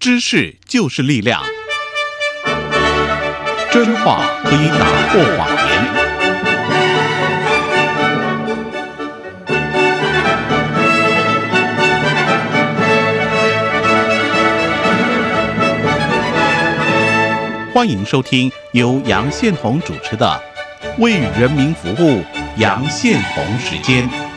知识就是力量，真话可以打破谎言。欢迎收听由杨宪宏主持的《为人民服务》杨宪宏时间。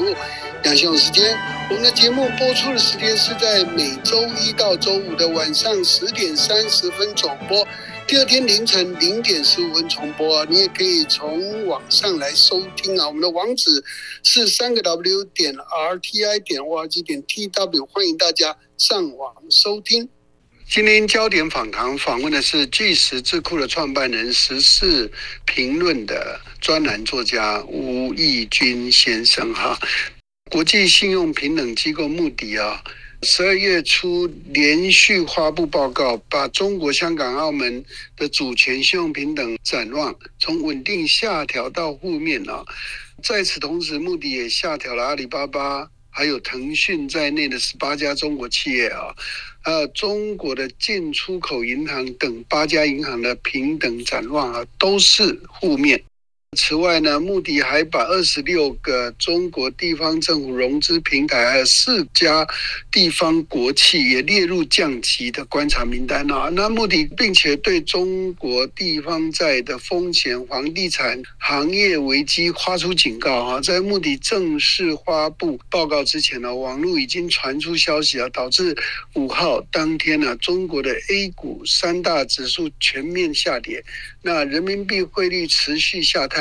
为人民服务，杨宪宏时间。我们的节目播出的时间是在每周一到周五的晚上十点三十分总播，第二天凌晨零点十五分重播。你也可以从网上来收听啊，我们的网址是三个 W 点 R T I 点 O R G 点 T W，欢迎大家上网收听。今天焦点访谈访问的是巨石智库的创办人、时事评论的专栏作家吴义军先生哈。国际信用平等机构穆迪啊，十二月初连续发布报告，把中国香港、澳门的主权信用平等展望从稳定下调到负面啊。在此同时，穆迪也下调了阿里巴巴还有腾讯在内的十八家中国企业啊，还有中国的进出口银行等八家银行的平等展望啊，都是负面。此外呢，穆迪还把二十六个中国地方政府融资平台，还有四家地方国企也列入降级的观察名单啊。那穆迪并且对中国地方债的风险、房地产行业危机发出警告啊。在穆迪正式发布报告之前呢，网络已经传出消息啊，导致五号当天呢，中国的 A 股三大指数全面下跌，那人民币汇率持续下探。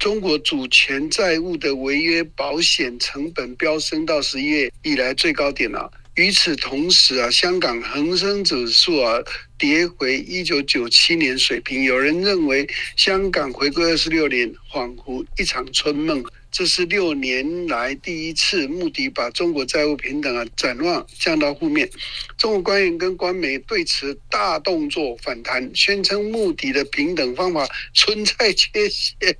中国主权债务的违约保险成本飙升到十一月以来最高点了。与此同时啊，香港恒生指数啊跌回一九九七年水平。有人认为，香港回归二十六年，恍惚一场春梦。这是六年来第一次，穆迪把中国债务平等啊展望降到负面。中国官员跟官媒对此大动作反弹，宣称穆迪的平等方法存在缺陷，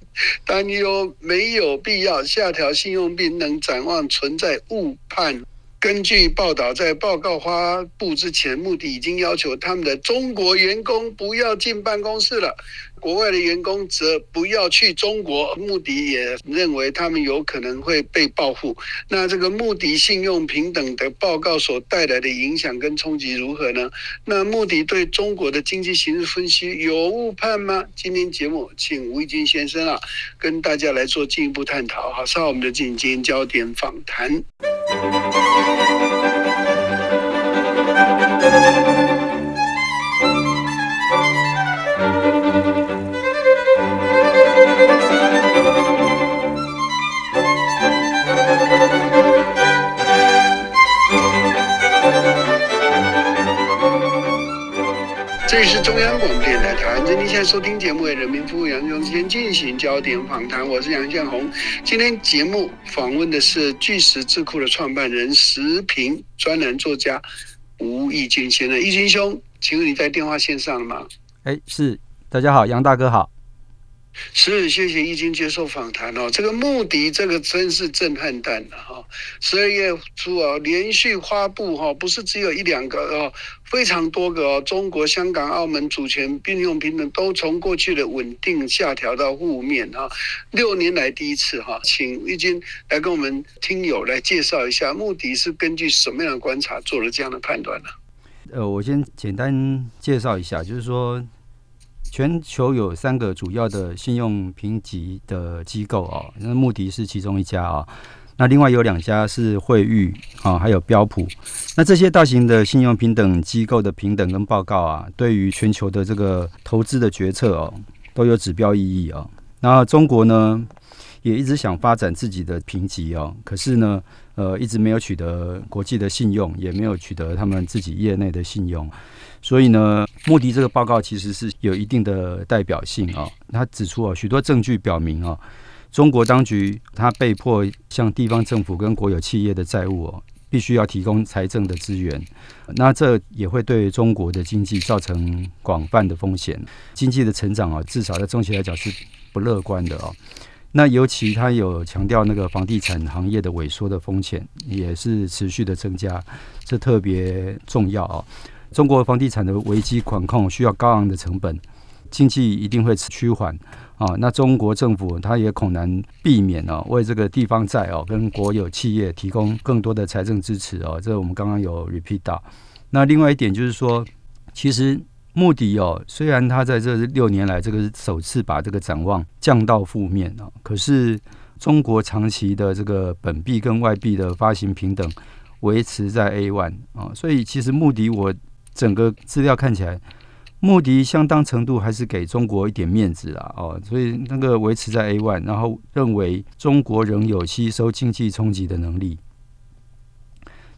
担忧没有必要下调信用平等展望存在误判。根据报道，在报告发布之前，穆迪已经要求他们的中国员工不要进办公室了。国外的员工则不要去中国，穆迪也认为他们有可能会被报复。那这个穆迪信用平等的报告所带来的影响跟冲击如何呢？那穆迪对中国的经济形势分析有误判吗？今天节目请吴义军先生啊，跟大家来做进一步探讨。好，稍后我们就进行今天焦点访谈。这里是中央广播电台您，现在收听节目为人民服务，杨雄先进行焦点访谈，我是杨建红。今天节目访问的是巨石智库的创办人、时评专栏作家吴义军先生。义军兄，请问你在电话线上吗？哎，是，大家好，杨大哥好。是，谢谢易经接受访谈哦。这个穆迪，这个真是震撼弹了哈！十二月初啊，连续发布哈，不是只有一两个哦，非常多个哦。中国香港、澳门主权并用平等都从过去的稳定下调到负面哈，六年来第一次哈。请易经来跟我们听友来介绍一下，穆迪是根据什么样的观察做了这样的判断呢？呃，我先简单介绍一下，就是说。全球有三个主要的信用评级的机构哦，那穆迪是其中一家啊，那另外有两家是惠誉啊，还有标普。那这些大型的信用平等机构的平等跟报告啊，对于全球的这个投资的决策哦，都有指标意义啊。那中国呢，也一直想发展自己的评级哦，可是呢，呃，一直没有取得国际的信用，也没有取得他们自己业内的信用。所以呢，穆迪这个报告其实是有一定的代表性啊。他指出啊，许多证据表明啊，中国当局他被迫向地方政府跟国有企业的债务哦，必须要提供财政的资源，那这也会对中国的经济造成广泛的风险。经济的成长啊，至少在中期来讲是不乐观的哦。那尤其他有强调那个房地产行业的萎缩的风险也是持续的增加，这特别重要啊。中国房地产的危机管控需要高昂的成本，经济一定会趋缓。啊，那中国政府它也恐难避免哦，为这个地方债哦跟国有企业提供更多的财政支持哦，这我们刚刚有 repeat 到。那另外一点就是说，其实穆迪哦，虽然他在这六年来这个首次把这个展望降到负面啊，可是中国长期的这个本币跟外币的发行平等维持在 A one 啊，所以其实穆迪我整个资料看起来。穆迪相当程度还是给中国一点面子啦，哦，所以那个维持在 A one，然后认为中国仍有吸收经济冲击的能力。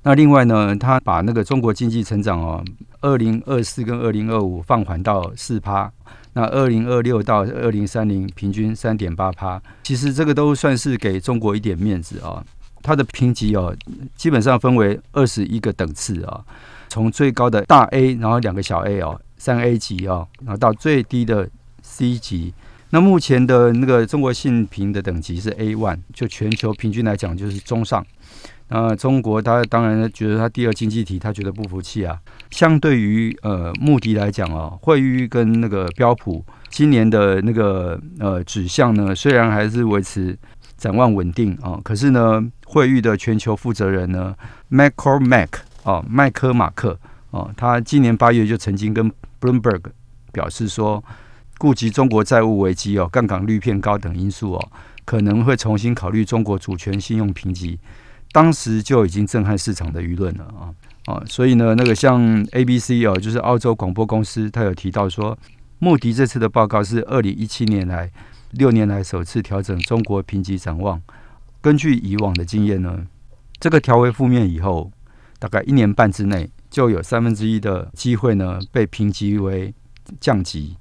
那另外呢，他把那个中国经济成长哦，二零二四跟二零二五放缓到四趴，那二零二六到二零三零平均三点八趴，其实这个都算是给中国一点面子啊。它的评级哦，基本上分为二十一个等次啊，从最高的大 A，然后两个小 A 哦。三 A 级哦，然后到最低的 C 级。那目前的那个中国信评的等级是 A one，就全球平均来讲就是中上。那中国他当然觉得他第二经济体，他觉得不服气啊。相对于呃穆迪来讲哦，惠誉跟那个标普今年的那个呃指向呢，虽然还是维持展望稳定啊，可是呢，惠誉的全球负责人呢，Michael Mac 哦，麦克马克哦，他今年八月就曾经跟 Bloomberg 表示说，顾及中国债务危机哦、杠杆率偏高等因素哦，可能会重新考虑中国主权信用评级。当时就已经震撼市场的舆论了啊啊！所以呢，那个像 ABC 哦，就是澳洲广播公司，他有提到说，穆迪这次的报告是二零一七年来六年来首次调整中国评级展望。根据以往的经验呢，这个调为负面以后，大概一年半之内。就有三分之一的机会呢被评级为降级，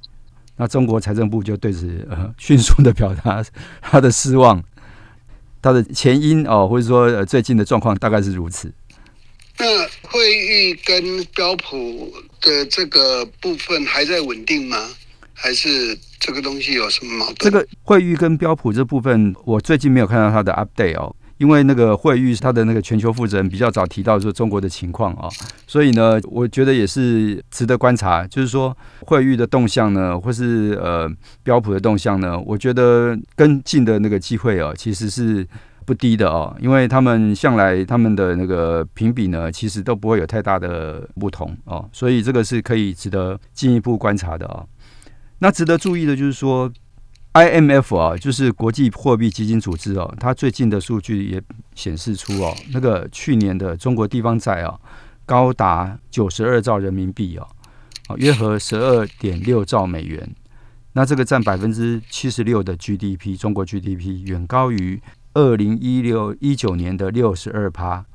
那中国财政部就对此呃迅速的表达他的失望，他的前因哦或者说最近的状况大概是如此。那汇率跟标普的这个部分还在稳定吗？还是这个东西有什么矛盾？这个汇率跟标普这部分，我最近没有看到它的 update 哦。因为那个惠誉他的那个全球负责人比较早提到说中国的情况啊，所以呢，我觉得也是值得观察。就是说惠誉的动向呢，或是呃标普的动向呢，我觉得跟进的那个机会啊，其实是不低的哦。因为他们向来他们的那个评比呢，其实都不会有太大的不同哦，所以这个是可以值得进一步观察的啊。那值得注意的就是说。IMF 啊，就是国际货币基金组织哦，它最近的数据也显示出哦，那个去年的中国地方债啊，高达九十二兆人民币哦，啊，约合十二点六兆美元。那这个占百分之七十六的 GDP，中国 GDP 远高于二零一六一九年的六十二趴。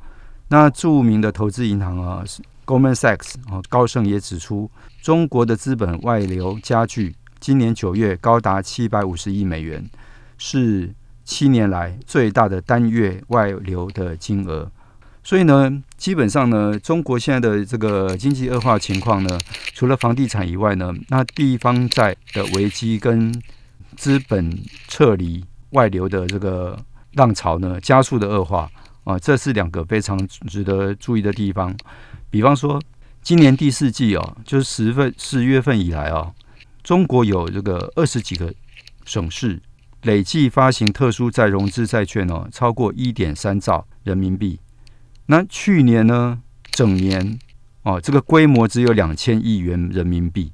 那著名的投资银行啊，Goldman Sachs 啊，高盛也指出，中国的资本外流加剧。今年九月高达七百五十亿美元，是七年来最大的单月外流的金额。所以呢，基本上呢，中国现在的这个经济恶化情况呢，除了房地产以外呢，那地方债的危机跟资本撤离外流的这个浪潮呢，加速的恶化啊，这是两个非常值得注意的地方。比方说，今年第四季哦，就是十份四月份以来哦。中国有这个二十几个省市累计发行特殊再融资债券哦，超过一点三兆人民币。那去年呢，整年哦，这个规模只有两千亿元人民币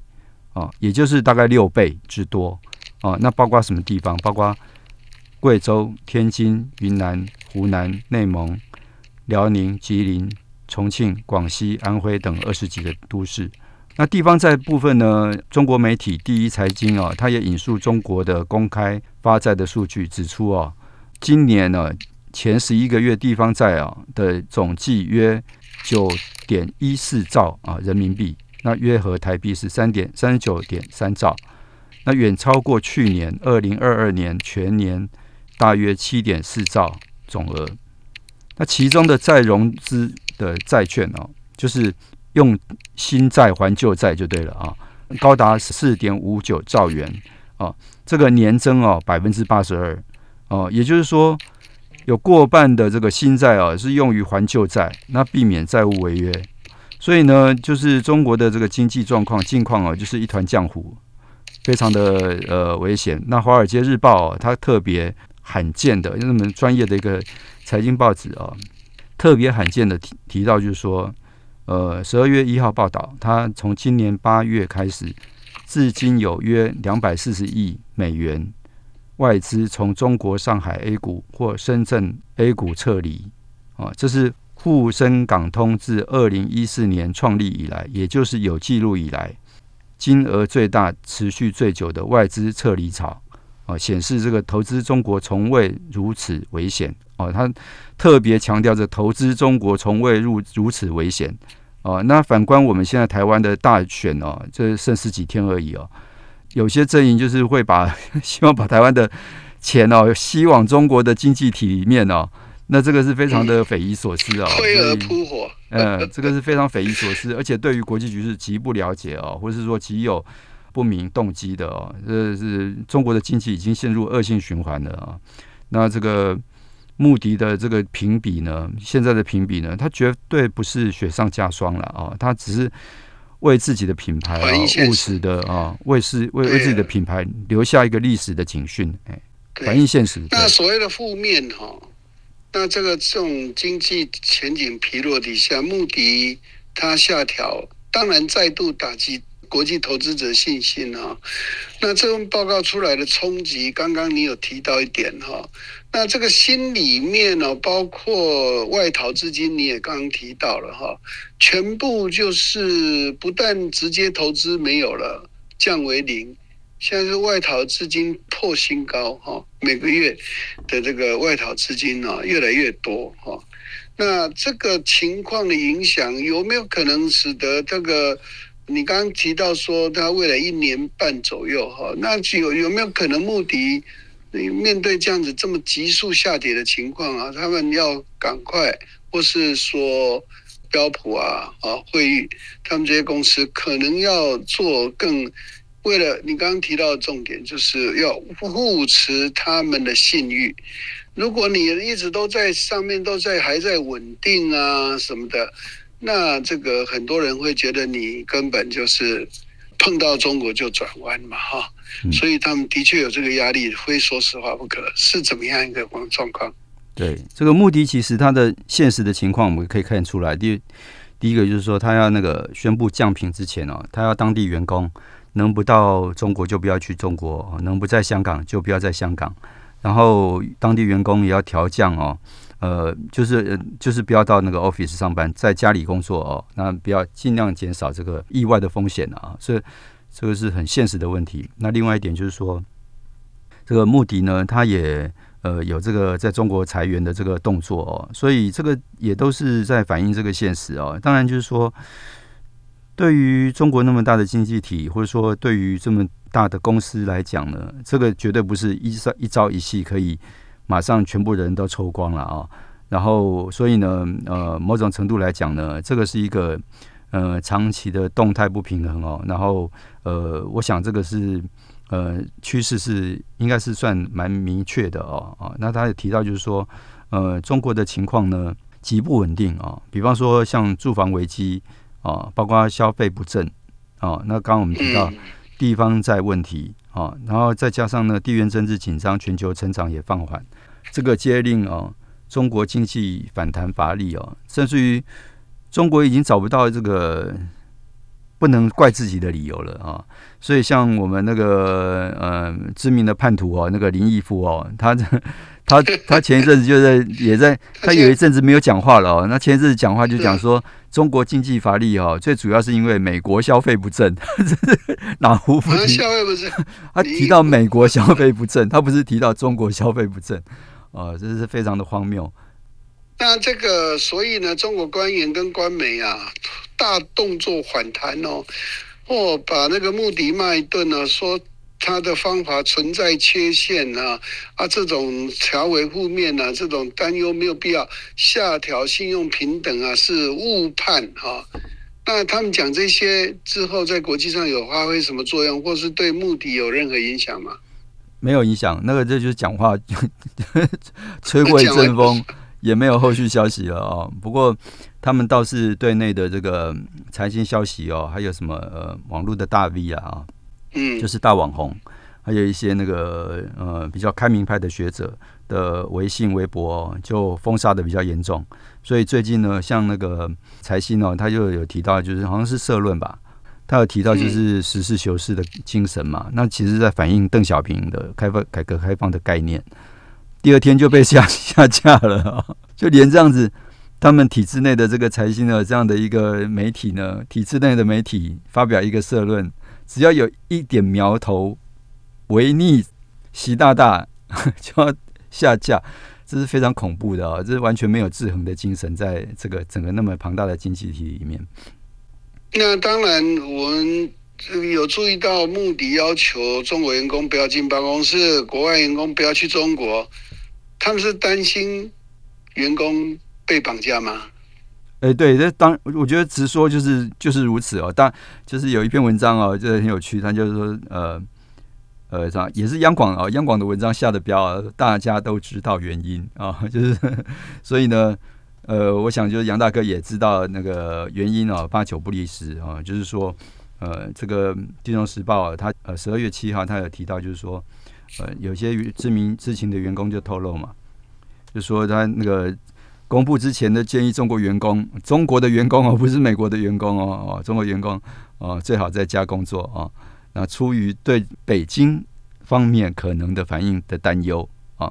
啊，也就是大概六倍之多啊。那包括什么地方？包括贵州、天津、云南、湖南、内蒙、辽宁、吉林、重庆、广西、安徽等二十几个都市。那地方债部分呢？中国媒体第一财经啊，它也引述中国的公开发债的数据，指出啊，今年呢前十一个月地方债啊的总计约九点一四兆啊人民币，那约合台币是三点三十九点三兆，那远超过去年二零二二年全年大约七点四兆总额。那其中的再融资的债券哦，就是用新债还旧债就对了啊，高达四点五九兆元啊，这个年增哦百分之八十二哦，也就是说有过半的这个新债啊是用于还旧债，那避免债务违约。所以呢，就是中国的这个经济状况境况啊，就是一团浆糊，非常的呃危险。那《华尔街日报》它特别罕见的，那么专业的一个财经报纸啊，特别罕见的提提到，就是说，呃，十二月一号报道，它从今年八月开始，至今有约两百四十亿美元外资从中国上海 A 股或深圳 A 股撤离啊，这是。沪深港通自二零一四年创立以来，也就是有记录以来，金额最大、持续最久的外资撤离潮啊，显示这个投资中国从未如此危险哦。他特别强调，着投资中国从未入如此危险哦。那反观我们现在台湾的大选哦，这剩十几天而已哦，有些阵营就是会把 希望把台湾的钱哦，吸往中国的经济体里面哦。那这个是非常的匪夷所思啊！飞蛾扑火，呃，这个是非常匪夷所思，而且对于国际局势极不了解哦，或者是说极有不明动机的哦，这是中国的经济已经陷入恶性循环了啊！那这个穆迪的这个评比呢，现在的评比呢，它绝对不是雪上加霜了啊，它只是为自己的品牌啊务实的啊，为是为为自己的品牌留下一个历史的警讯，哎，反映现实。那所谓的负面哈。那这个这种经济前景疲弱底下，穆迪它下调，当然再度打击国际投资者信心啊。那这份报告出来的冲击，刚刚你有提到一点哈。那这个心里面呢，包括外逃资金，你也刚刚提到了哈，全部就是不但直接投资没有了，降为零。现在是外逃资金破新高哈，每个月的这个外逃资金呢越来越多哈。那这个情况的影响有没有可能使得这个你刚刚提到说它未来一年半左右哈，那有有没有可能目的你面对这样子这么急速下跌的情况啊，他们要赶快或是说标普啊啊会议，他们这些公司可能要做更。为了你刚刚提到的重点，就是要护持他们的信誉。如果你一直都在上面，都在还在稳定啊什么的，那这个很多人会觉得你根本就是碰到中国就转弯嘛，哈。所以他们的确有这个压力，非说实话不可。是怎么样一个状况？对这个目的，其实他的现实的情况，我们可以看出来。第第一个就是说，他要那个宣布降频之前哦，他要当地员工。能不到中国就不要去中国，能不在香港就不要在香港，然后当地员工也要调降哦，呃，就是就是不要到那个 office 上班，在家里工作哦，那不要尽量减少这个意外的风险啊，所以这个是很现实的问题。那另外一点就是说，这个目的呢，他也呃有这个在中国裁员的这个动作哦，所以这个也都是在反映这个现实哦。当然就是说。对于中国那么大的经济体，或者说对于这么大的公司来讲呢，这个绝对不是一朝一朝一夕可以马上全部人都抽光了啊。然后，所以呢，呃，某种程度来讲呢，这个是一个呃长期的动态不平衡哦。然后，呃，我想这个是呃趋势是应该是算蛮明确的哦啊。那他也提到就是说，呃，中国的情况呢极不稳定啊。比方说像住房危机。啊，包括消费不振，啊，那刚刚我们提到地方债问题，啊，然后再加上呢地缘政治紧张，全球成长也放缓，这个接令哦中国经济反弹乏力哦，甚至于中国已经找不到这个不能怪自己的理由了啊，所以像我们那个呃知名的叛徒哦，那个林毅夫哦，他他他前一阵子就在也在，他有一阵子没有讲话了哦，那前一阵子讲话就讲说。中国经济乏力哦，最主要是因为美国消费不振，哪壶不提消费不振？他提到美国消费不振，他不是提到中国消费不振，哦，这是非常的荒谬。那这个，所以呢，中国官员跟官媒啊，大动作反弹哦，或把那个穆迪骂一顿呢，说他的方法存在缺陷啊啊，这种调为负面啊，这种担忧没有必要下调信用平等啊，是误判哈。那他们讲这些之后，在国际上有发挥什么作用，或是对目的有任何影响吗？没有影响，那个这就是讲话 吹过一阵风，也没有后续消息了哦。不过他们倒是对内的这个财经消息哦，还有什么呃网络的大 V 啊，嗯，就是大网红，还有一些那个呃比较开明派的学者的微信、微博就封杀的比较严重。所以最近呢，像那个财新哦，他就有提到，就是好像是社论吧。他有提到就是实事求是的精神嘛？那其实在反映邓小平的开放、改革开放的概念。第二天就被下 下架了，就连这样子，他们体制内的这个财新的这样的一个媒体呢，体制内的媒体发表一个社论，只要有一点苗头违逆习大大，就要下架，这是非常恐怖的啊！这是完全没有制衡的精神，在这个整个那么庞大的经济体里面。那当然，我们有注意到，穆迪要求中国员工不要进办公室，国外员工不要去中国。他们是担心员工被绑架吗？哎，对，这当我觉得直说就是就是如此哦。但就是有一篇文章哦，这很有趣，他就是说，呃呃，这样也是央广啊，央广的文章下的标，大家都知道原因啊，就是所以呢。呃，我想就是杨大哥也知道那个原因哦，八九不离十啊，就是说，呃，这个《金融时报》啊，他呃十二月七号他有提到，就是说，呃，有些知名知情的员工就透露嘛，就说他那个公布之前的建议，中国员工，中国的员工哦，不是美国的员工哦，哦，中国员工哦，最好在家工作啊，那出于对北京方面可能的反应的担忧啊。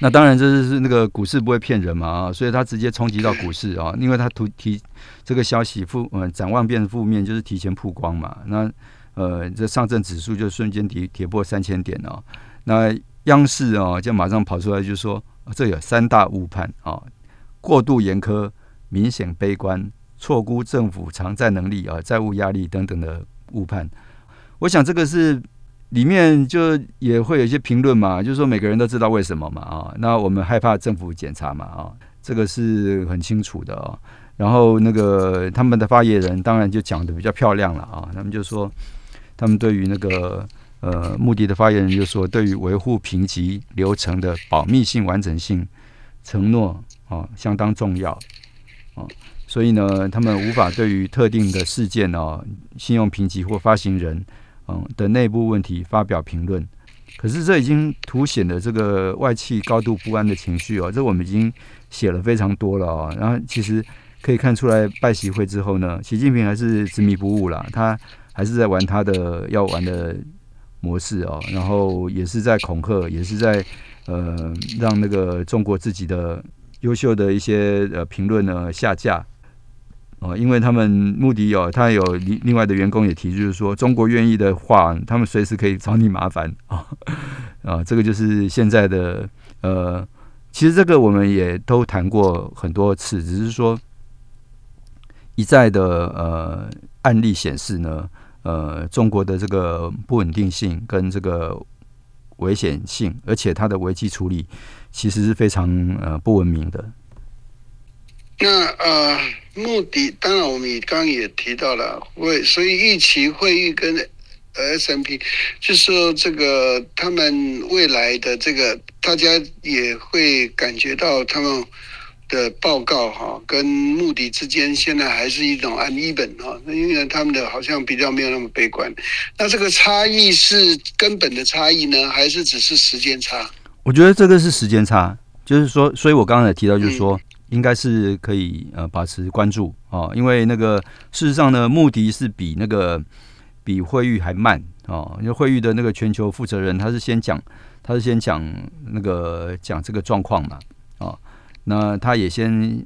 那当然，这是是那个股市不会骗人嘛啊，所以他直接冲击到股市啊，因为他突提这个消息负呃展望变负面，就是提前曝光嘛。那呃，这上证指数就瞬间跌跌破三千点哦。那央视啊就马上跑出来就说，这有三大误判啊，过度严苛、明显悲观、错估政府偿债能力啊、债务压力等等的误判。我想这个是。里面就也会有一些评论嘛，就是说每个人都知道为什么嘛啊，那我们害怕政府检查嘛啊，这个是很清楚的啊。然后那个他们的发言人当然就讲的比较漂亮了啊，他们就说他们对于那个呃目的的发言人就说，对于维护评级流程的保密性、完整性承诺啊相当重要啊，所以呢，他们无法对于特定的事件哦，信用评级或发行人。嗯的内部问题发表评论，可是这已经凸显了这个外企高度不安的情绪哦。这我们已经写了非常多了哦。然后其实可以看出来，拜习会之后呢，习近平还是执迷不悟了，他还是在玩他的要玩的模式哦。然后也是在恐吓，也是在呃让那个中国自己的优秀的一些呃评论呢下架。哦，因为他们目的有，他有另另外的员工也提，就是说中国愿意的话，他们随时可以找你麻烦啊 啊，这个就是现在的呃，其实这个我们也都谈过很多次，只是说一再的呃案例显示呢，呃，中国的这个不稳定性跟这个危险性，而且它的危机处理其实是非常呃不文明的。那呃，目的当然我们刚刚也提到了，会所以预期会议跟 S M P，就是说这个他们未来的这个，大家也会感觉到他们的报告哈，跟目的之间现在还是一种按一本哈，那因为他们的好像比较没有那么悲观。那这个差异是根本的差异呢，还是只是时间差？我觉得这个是时间差，就是说，所以我刚才也提到，就是说。应该是可以呃保持关注哦，因为那个事实上呢，目的是比那个比惠誉还慢哦，因为惠誉的那个全球负责人他是先讲，他是先讲那个讲这个状况嘛哦，那他也先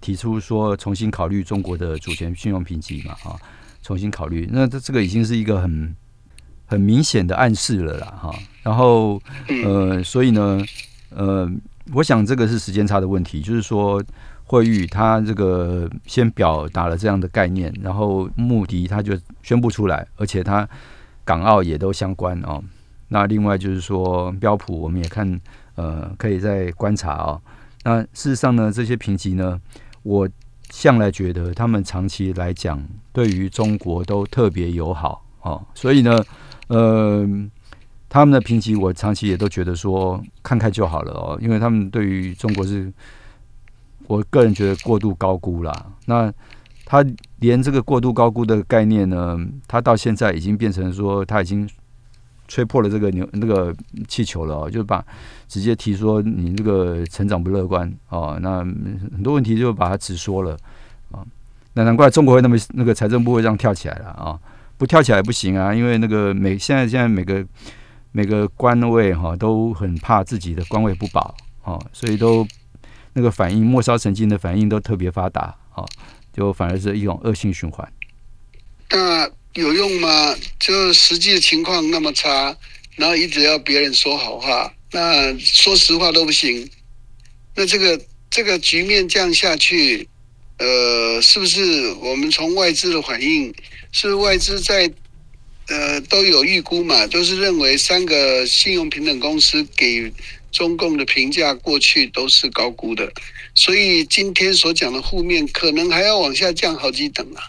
提出说重新考虑中国的主权信用评级嘛啊，重新考虑，那这这个已经是一个很很明显的暗示了啦哈，然后呃，所以呢呃。我想这个是时间差的问题，就是说惠誉他这个先表达了这样的概念，然后穆迪他就宣布出来，而且他港澳也都相关哦。那另外就是说标普，我们也看呃，可以再观察哦。那事实上呢，这些评级呢，我向来觉得他们长期来讲对于中国都特别友好哦，所以呢，呃，他们的评级我长期也都觉得说看看就好了哦，因为他们对于中国是，我个人觉得过度高估了。那他连这个过度高估的概念呢，他到现在已经变成说他已经。吹破了这个牛那个气球了哦，就把直接提说你这个成长不乐观哦，那很多问题就把它直说了啊，那难怪中国会那么那个财政部会这样跳起来了啊，不跳起来不行啊，因为那个每现在现在每个每个官位哈都很怕自己的官位不保哦，所以都那个反应末梢神经的反应都特别发达啊，就反而是一种恶性循环。那。有用吗？就实际情况那么差，然后一直要别人说好话，那说实话都不行。那这个这个局面这样下去，呃，是不是我们从外资的反应，是外资在呃都有预估嘛？都是认为三个信用平等公司给中共的评价过去都是高估的，所以今天所讲的负面可能还要往下降好几等啊。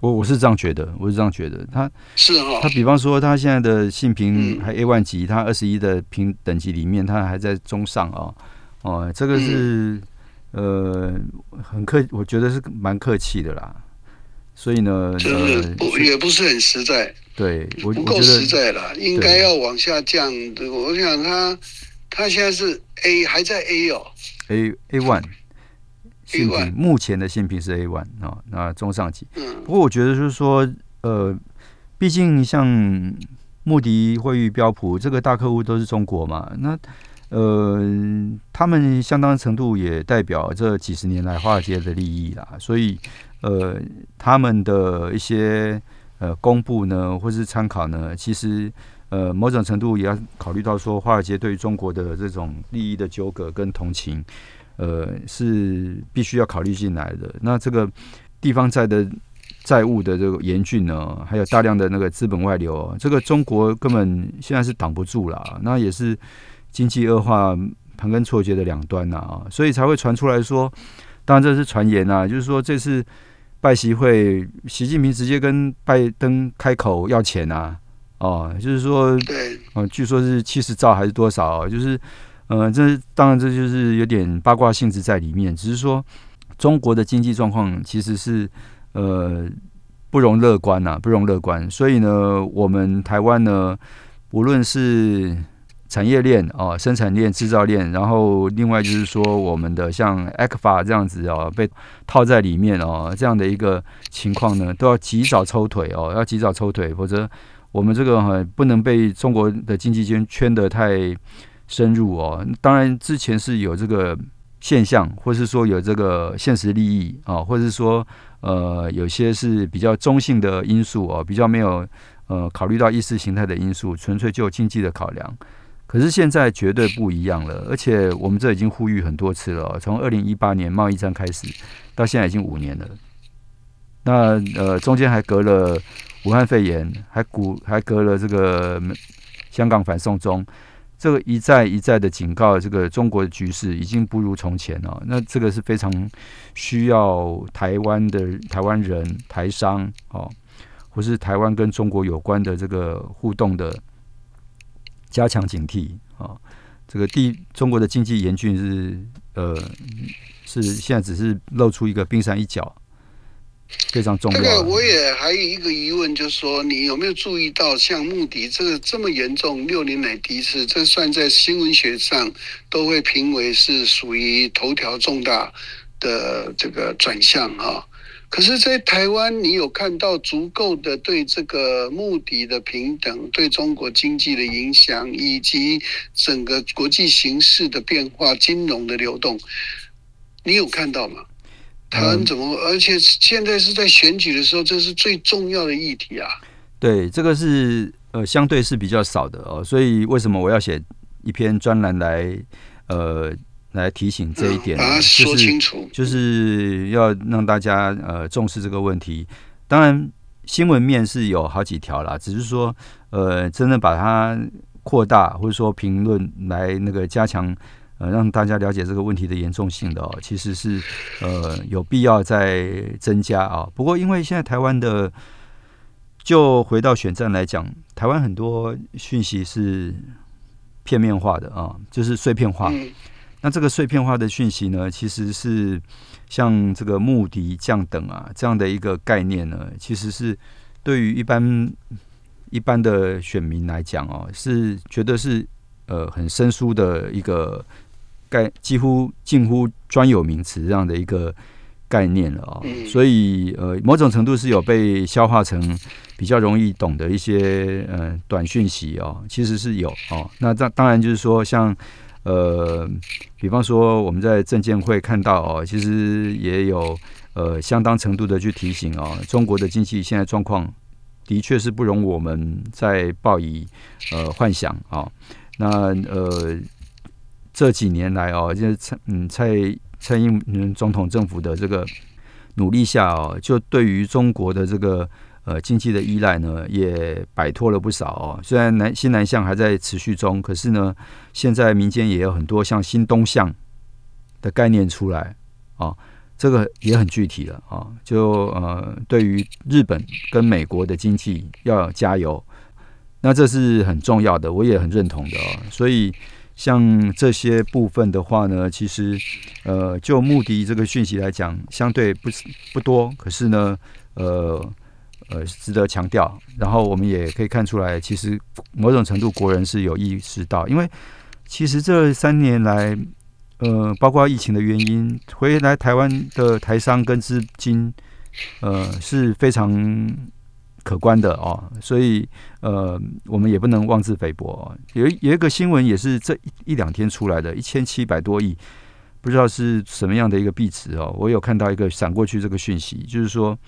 我我是这样觉得，我是这样觉得，他是哈，他比方说他现在的信评还 A one 级，他二十一的评等级里面，他还在中上啊，哦，这个是呃很客，我觉得是蛮客气的啦，所以呢，就是不也不是很实在，对，我不够实在了，应该要往下降。我想他他现在是 A 还在 A 哦，A A one。性评目前的性品是 A one 啊，那中上级。不过我觉得就是说，呃，毕竟像穆迪、惠誉、标普这个大客户都是中国嘛，那呃，他们相当程度也代表这几十年来华尔街的利益啦。所以，呃，他们的一些呃公布呢，或是参考呢，其实呃某种程度也要考虑到说，华尔街对于中国的这种利益的纠葛跟同情。呃，是必须要考虑进来的。那这个地方债的债务的这个严峻呢，还有大量的那个资本外流，这个中国根本现在是挡不住了。那也是经济恶化、盘根错节的两端呐啊，所以才会传出来说，当然这是传言啊，就是说这次拜习会，习近平直接跟拜登开口要钱啊，哦，就是说，对，啊，据说是七十兆还是多少，就是。呃，这当然这就是有点八卦性质在里面，只是说中国的经济状况其实是呃不容乐观呐，不容乐观。所以呢，我们台湾呢，无论是产业链啊、生产链、制造链，然后另外就是说我们的像 a c f a 这样子啊，被套在里面哦，这样的一个情况呢，都要及早抽腿哦，要及早抽腿，否则我们这个不能被中国的经济圈圈得太。深入哦，当然之前是有这个现象，或是说有这个现实利益啊，或者是说呃有些是比较中性的因素哦，比较没有呃考虑到意识形态的因素，纯粹就经济的考量。可是现在绝对不一样了，而且我们这已经呼吁很多次了，从二零一八年贸易战开始到现在已经五年了。那呃中间还隔了武汉肺炎，还古还隔了这个香港反送中。这个一再一再的警告，这个中国的局势已经不如从前了。那这个是非常需要台湾的台湾人、台商哦，或是台湾跟中国有关的这个互动的加强警惕啊。这个第中国的经济严峻是呃是现在只是露出一个冰山一角。非常重要。这个我也还有一个疑问，就是说，你有没有注意到，像穆迪这个这么严重，六年来第一次，这算在新闻学上都会评为是属于头条重大的这个转向哈。可是，在台湾，你有看到足够的对这个目的的平等、对中国经济的影响，以及整个国际形势的变化、金融的流动，你有看到吗？台湾怎么？而且现在是在选举的时候，这是最重要的议题啊！对，这个是呃，相对是比较少的哦。所以为什么我要写一篇专栏来呃来提醒这一点？说清楚，就是要让大家呃重视这个问题。当然，新闻面是有好几条啦，只是说呃，真的把它扩大或者说评论来那个加强呃，让大家了解这个问题的严重性的哦，其实是呃有必要再增加啊。不过因为现在台湾的，就回到选战来讲，台湾很多讯息是片面化的啊，就是碎片化。那这个碎片化的讯息呢，其实是像这个穆迪降等啊这样的一个概念呢，其实是对于一般一般的选民来讲哦，是觉得是呃很生疏的一个概，几乎近乎专有名词这样的一个概念了啊。所以呃，某种程度是有被消化成比较容易懂的一些呃短讯息哦，其实是有哦。那当当然就是说像。呃，比方说我们在证监会看到哦，其实也有呃相当程度的去提醒哦，中国的经济现在状况的确是不容我们再抱以呃幻想啊。那呃这几年来哦，就是蔡嗯蔡蔡英文总统政府的这个努力下哦，就对于中国的这个。呃，经济的依赖呢，也摆脱了不少哦。虽然南新南向还在持续中，可是呢，现在民间也有很多像新东向的概念出来啊，这个也很具体了啊。就呃，对于日本跟美国的经济要加油，那这是很重要的，我也很认同的哦。所以像这些部分的话呢，其实呃，就目的这个讯息来讲，相对不是不多，可是呢，呃。呃，值得强调。然后我们也可以看出来，其实某种程度国人是有意识到，因为其实这三年来，呃，包括疫情的原因，回来台湾的台商跟资金，呃，是非常可观的哦。所以，呃，我们也不能妄自菲薄。有有一个新闻也是这一一两天出来的，一千七百多亿，不知道是什么样的一个币值哦。我有看到一个闪过去这个讯息，就是说，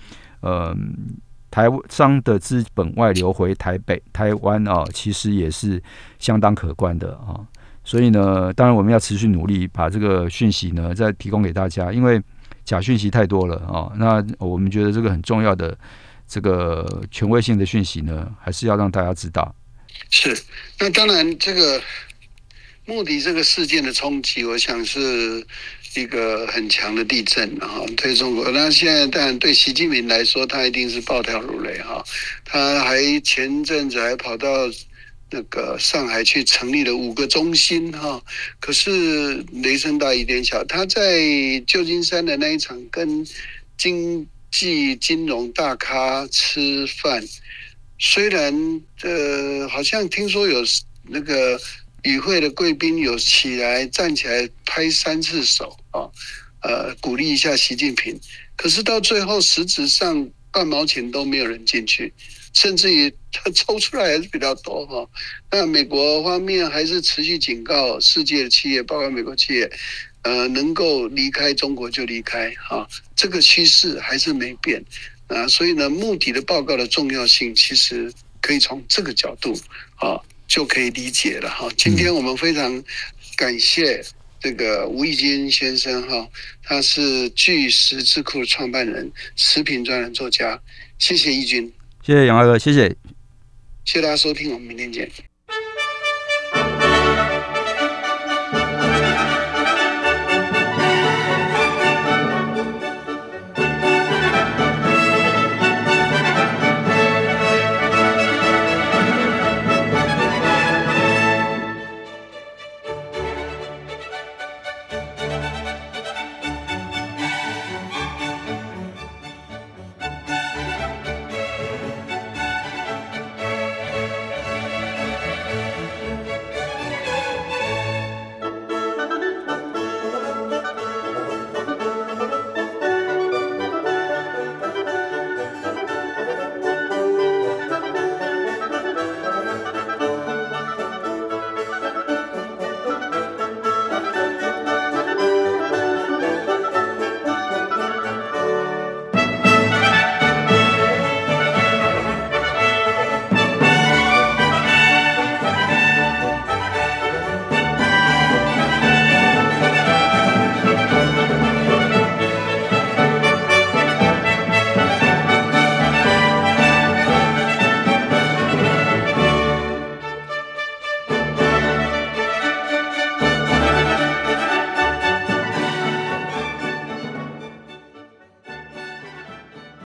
嗯。台商的资本外流回台北、台湾啊，其实也是相当可观的啊。所以呢，当然我们要持续努力，把这个讯息呢再提供给大家，因为假讯息太多了啊。那我们觉得这个很重要的这个权威性的讯息呢，还是要让大家知道。是，那当然这个目的这个事件的冲击，我想是。一个很强的地震啊，对中国。那现在当然对习近平来说，他一定是暴跳如雷哈。他还前阵子还跑到那个上海去成立了五个中心哈。可是雷声大雨点小，他在旧金山的那一场跟经济金融大咖吃饭，虽然呃好像听说有那个。与会的贵宾有起来站起来拍三次手啊，呃，鼓励一下习近平。可是到最后，实质上半毛钱都没有人进去，甚至于他抽出来还是比较多哈。那美国方面还是持续警告世界的企业，包括美国企业，呃，能够离开中国就离开哈。这个趋势还是没变啊。所以呢，目的的报告的重要性，其实可以从这个角度啊。就可以理解了哈。今天我们非常感谢这个吴义军先生哈，他是巨石智库的创办人、食品专栏作家。谢谢义军，谢谢杨大哥，谢谢，谢谢大家收听，我们明天见。